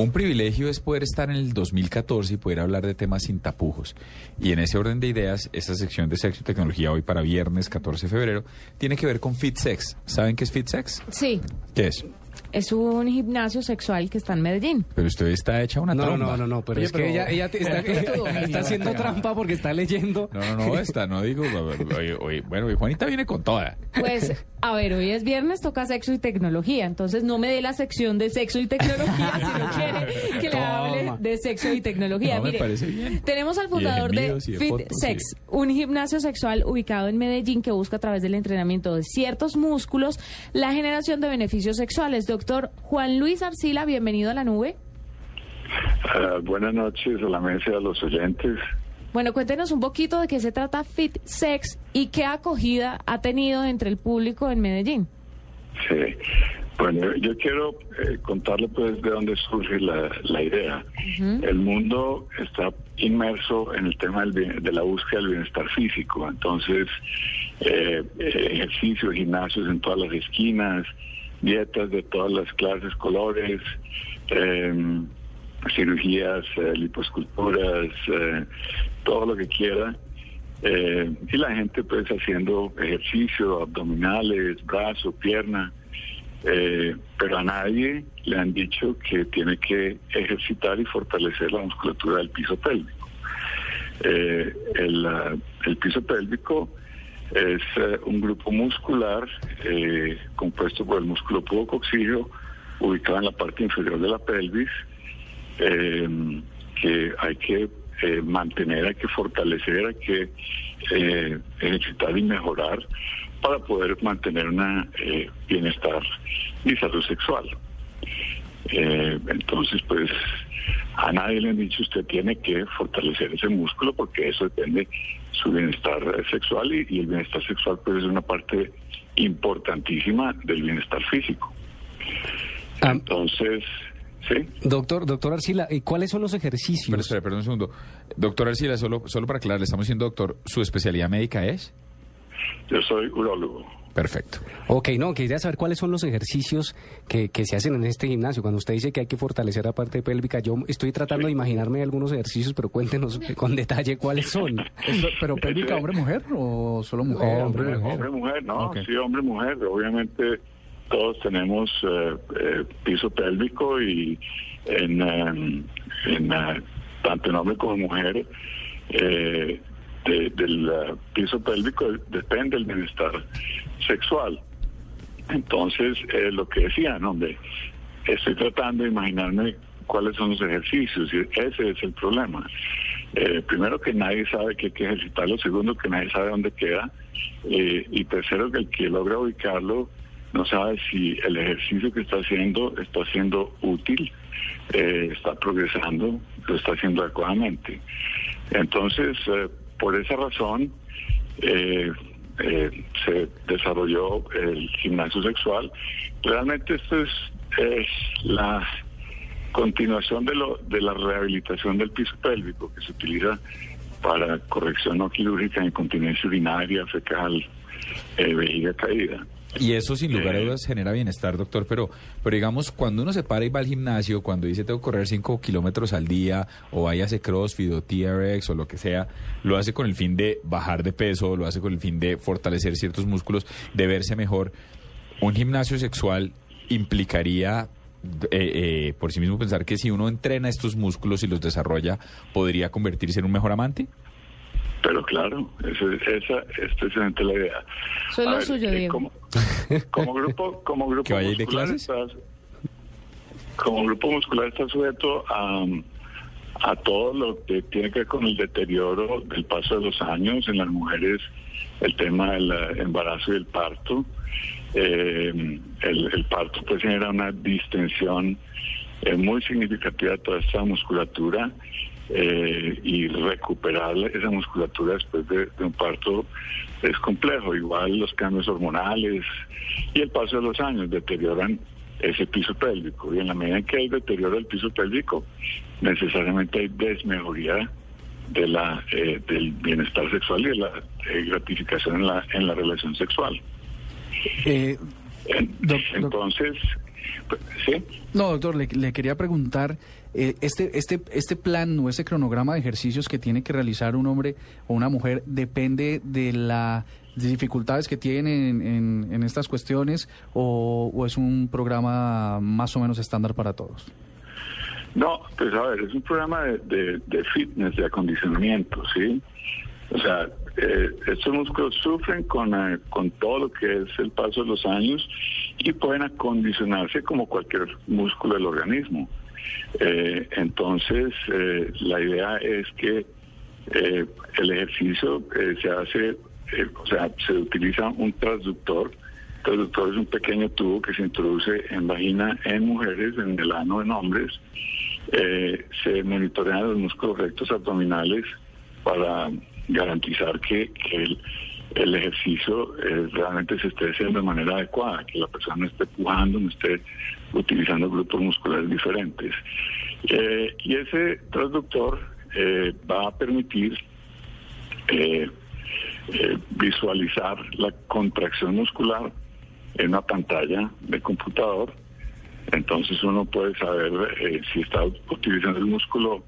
Un privilegio es poder estar en el 2014 y poder hablar de temas sin tapujos. Y en ese orden de ideas, esta sección de sexo y tecnología hoy para viernes 14 de febrero tiene que ver con FitSex. ¿Saben qué es FitSex? Sí, ¿Qué es? es un gimnasio sexual que está en Medellín. Pero usted está hecha una No, tromba. no, no, no, pero Oye, es pero- que ella, ella te- está, está haciendo trampa porque está leyendo. No, no, no, esta, no digo. Oye, oye, bueno, y Juanita viene con toda. Pues, a ver, hoy es viernes, toca sexo y tecnología. Entonces, no me dé la sección de sexo y tecnología si no quiere que le hable de sexo y tecnología. No, me Mire, parece bien. tenemos al fundador de, Fit fotos, Sex, sí. un gimnasio sexual ubicado en Medellín que busca a través del entrenamiento de ciertos músculos la generación de beneficios sexuales. Doctor Juan Luis Arcila, bienvenido a la nube. Ah, buenas noches a la mesa y a los oyentes. Bueno, cuéntenos un poquito de qué se trata Fit Sex y qué acogida ha tenido entre el público en Medellín. Sí. Bueno, yo quiero eh, contarle pues de dónde surge la, la idea. El mundo está inmerso en el tema del bien- de la búsqueda del bienestar físico. Entonces, eh, eh, ejercicios, gimnasios en todas las esquinas, dietas de todas las clases, colores, eh, cirugías, eh, liposculturas, eh, todo lo que quiera. Eh, y la gente pues haciendo ejercicio, abdominales, brazo, pierna, eh, pero a nadie le han dicho que tiene que ejercitar y fortalecer la musculatura del piso pélvico. El, ah, el piso pélvico es un grupo muscular compuesto por el músculo pubocoxígeo ubicado en la parte inferior de la pelvis eh, que hay que eh, mantener, hay que fortalecer, hay que eh, ejercitar y mejorar para poder mantener una eh, bienestar y salud sexual. Eh, entonces, pues a nadie le han dicho usted tiene que fortalecer ese músculo porque eso depende de su bienestar sexual y, y el bienestar sexual pues es una parte importantísima del bienestar físico. Ah. Entonces, sí. Doctor, doctor Arcila, ¿y cuáles son los ejercicios? Pero espera, perdón un segundo. Doctor Arcila, solo, solo para aclarar, le estamos diciendo, doctor, ¿su especialidad médica es? Yo soy urólogo. Perfecto. Ok, no, quería saber cuáles son los ejercicios que, que se hacen en este gimnasio. Cuando usted dice que hay que fortalecer la parte pélvica, yo estoy tratando de imaginarme algunos ejercicios, pero cuéntenos con detalle cuáles son. Eso- ¿Pero pélvica hombre-mujer o solo mujer? Hombre, mujer. Hombre, mujer, no, sí, hombre, mujer. Obviamente todos tenemos eh, eh, piso pélvico y en, eh, en, eh, tanto en hombre como en mujer eh, de- del piso pélvico depende el bienestar sexual. Entonces, lo que decían, hombre, estoy tratando de imaginarme cuáles son los ejercicios y ese es el problema. Primero que nadie sabe que hay que ejercitarlo, segundo que nadie sabe dónde queda y tercero que el que logra ubicarlo no sabe si el ejercicio que está haciendo está siendo útil, eh, está progresando, lo está haciendo adecuadamente. Entonces, eh, por esa razón, eh, se desarrolló el gimnasio sexual. Realmente esto es, es la continuación de, lo, de la rehabilitación del piso pélvico que se utiliza para corrección no quirúrgica, incontinencia urinaria, fecal, vejiga caída. Y eso sin lugar a dudas genera bienestar, doctor, pero, pero digamos, cuando uno se para y va al gimnasio, cuando dice tengo que correr 5 kilómetros al día, o vaya a hacer CrossFit o TRX o lo que sea, lo hace con el fin de bajar de peso, lo hace con el fin de fortalecer ciertos músculos, de verse mejor. Un gimnasio sexual implicaría, eh, eh, por sí mismo, pensar que si uno entrena estos músculos y los desarrolla, podría convertirse en un mejor amante. Pero claro, eso- esa es precisamente la idea. Eso es A lo ver, suyo, eh, Diego. Como, como grupo, como grupo ¿Que vaya de muscular clases? estás- como grupo muscular está sujeto a, a todo lo que tiene que ver con el deterioro del paso de los años en las mujeres, el tema del eh, embarazo y el parto. Eh, el, el parto pues genera una distensión eh, muy significativa de toda esta musculatura eh, y recuperar esa musculatura después de, de un parto es complejo. Igual los cambios hormonales y el paso de los años deterioran ese piso pélvico. Y en la medida en que hay deterioro del piso pélvico, necesariamente hay desmejoría de la, eh, del bienestar sexual y de la eh, gratificación en la, en la relación sexual. Eh, entonces, ¿sí? No, doctor, le, le quería preguntar, eh, este, este, este plan o ese cronograma de ejercicios que tiene que realizar un hombre o una mujer depende de las dificultades que tienen en, estas cuestiones o, es un programa más o menos estándar para todos? No, pues a ver, es un programa de fitness, de acondicionamiento, ¿sí? O sea, eh, estos músculos sufren con, eh, con todo lo que es el paso de los años y pueden acondicionarse como cualquier músculo del organismo. Eh, entonces, eh, la idea es que eh, el ejercicio se hace, o sea, se utiliza un transductor. Transductor es un pequeño tubo que se introduce en vagina en mujeres, en el ano en hombres. Se monitorean los músculos rectos abdominales para garantizar que el, el ejercicio eh, realmente se esté haciendo de manera adecuada, que la persona no esté pujando, no esté utilizando grupos musculares diferentes. Eh, y ese transductor eh, va a permitir visualizar la contracción muscular en una pantalla de computador. Entonces uno puede saber si está utilizando el músculo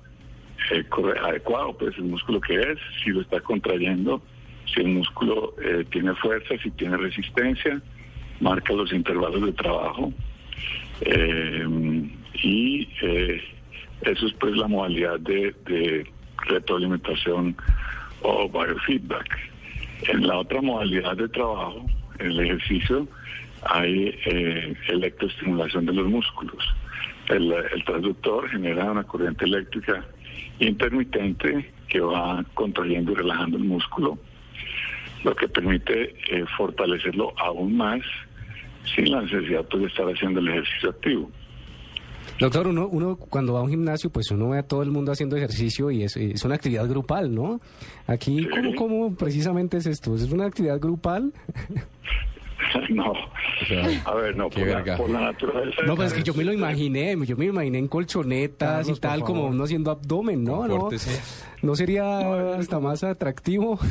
adecuado, pues el músculo que es, si lo está contrayendo, si el músculo eh, tiene fuerza, si tiene resistencia, marca los intervalos de trabajo. Eh, y eh, eso es pues la modalidad de, retroalimentación o biofeedback. En la otra modalidad de trabajo, en el ejercicio, hay electroestimulación de los músculos. El transductor genera una corriente eléctrica intermitente que va contrayendo y relajando el músculo, lo que permite eh, fortalecerlo aún más sin la necesidad pues, de estar haciendo el ejercicio activo. Doctor, uno, uno cuando va a un gimnasio, pues uno ve a todo el mundo haciendo ejercicio y es, es una actividad grupal, ¿no? Aquí, ¿cómo, ¿cómo precisamente es esto? ¿Es una actividad grupal? no, sea, a ver, no, por la, por la naturaleza. No, pues es que yo me lo imaginé, yo me imaginé en colchonetas Carlos, y tal, como uno haciendo abdomen, ¿no? ¿No. ¿No sería hasta más atractivo?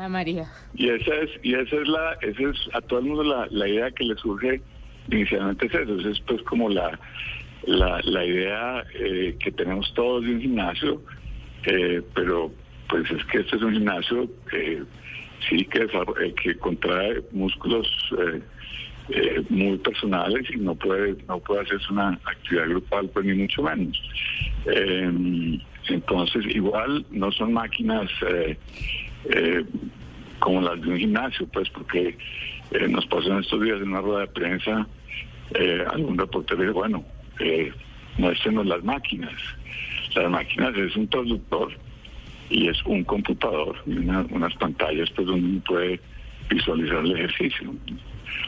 Ah, María. Y esa es, y esa es la, esa es a todo el mundo la, la idea que le surge inicialmente es eso, Esa es pues como la, la, la idea eh, que tenemos todos de un gimnasio, eh, pero pues es que este es un gimnasio eh, sí eh, que contrae músculos eh, eh, muy personales y no puede no puede hacerse una actividad grupal pues ni mucho menos. Entonces igual no son máquinas como las de un gimnasio, pues porque nos pasó en estos días en una rueda de prensa, algún reportero dijo, bueno, muéstrenos las máquinas. Las máquinas es un traductor y es un computador unas pantallas pues donde uno puede visualizar el ejercicio.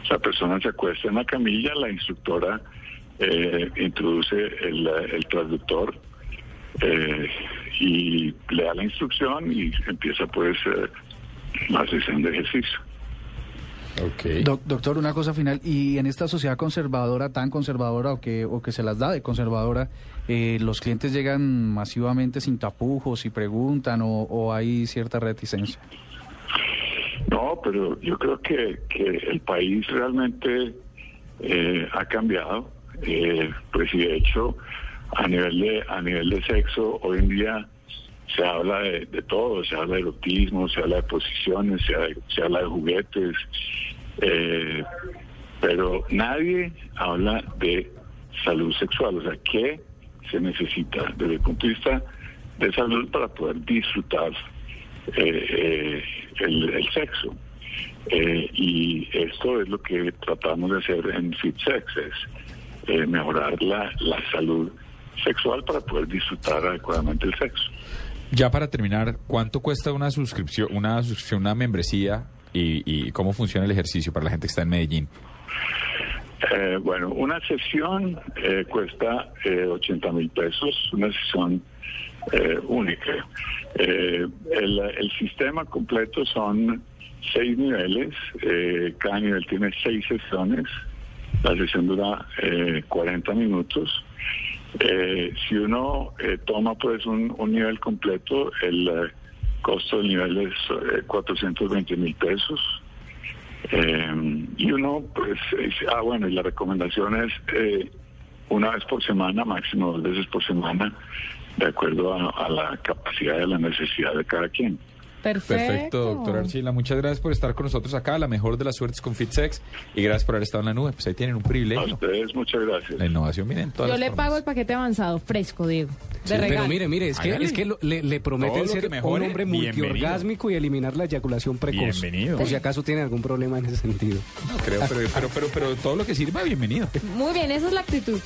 La persona se acuesta en la camilla, la instructora eh, introduce el, el traductor eh, y le da la instrucción y empieza pues eh, la sesión de ejercicio. Ok. Doc- doctor, una cosa final, y en esta sociedad conservadora, tan conservadora o que, o que se las da de conservadora, eh, ¿los clientes llegan masivamente sin tapujos y preguntan o, o hay cierta reticencia? No, pero yo creo que, que el país realmente eh, ha cambiado. Eh, pues y de hecho, a nivel de, a nivel de sexo, hoy en día se habla de, todo, se habla de erotismo, se habla de posiciones, se, se habla de juguetes, eh, pero nadie habla de salud sexual, o sea, ¿qué se necesita desde el punto de vista de salud para poder disfrutar eh, eh, el, el sexo? Eh, y esto es lo que tratamos de hacer en FitSex, es mejorar la, la salud sexual para poder disfrutar adecuadamente el sexo. Ya para terminar, ¿cuánto cuesta una suscripción, una suscripción, una membresía y, cómo funciona el ejercicio para la gente que está en Medellín? Eh, bueno, una sesión eh, cuesta eh, 80 mil pesos, una sesión eh, única. Eh, el, el sistema completo son seis niveles, cada nivel tiene seis sesiones, la sesión dura eh, 40 minutos. Eh, si uno eh, toma pues un, un nivel completo, el eh, costo del nivel es eh, 420 mil pesos. Eh, y uno, pues, es- ah, bueno, y la recomendación es eh, una vez por semana, máximo dos veces por semana, de acuerdo a, a la capacidad y a la necesidad de cada quien. Perfecto. Perfecto, doctor Archila. Muchas gracias por estar con nosotros acá. La mejor de las suertes con FitSex. Y gracias por haber estado en la nube. Pues ahí tienen un A privilegio. ustedes, muchas gracias. La innovación viene en todas Yo las le formas. pago el paquete avanzado, fresco, Diego. De Pero mire, mire, es que, es que lo- le, le prometen ser mejore, un hombre multiorgásmico y eliminar la eyaculación precoz. Bienvenido. Por si acaso tiene algún problema en ese sentido. No creo, pero, pero, pero, pero todo lo que sirva, bienvenido. Muy bien, esa es la actitud.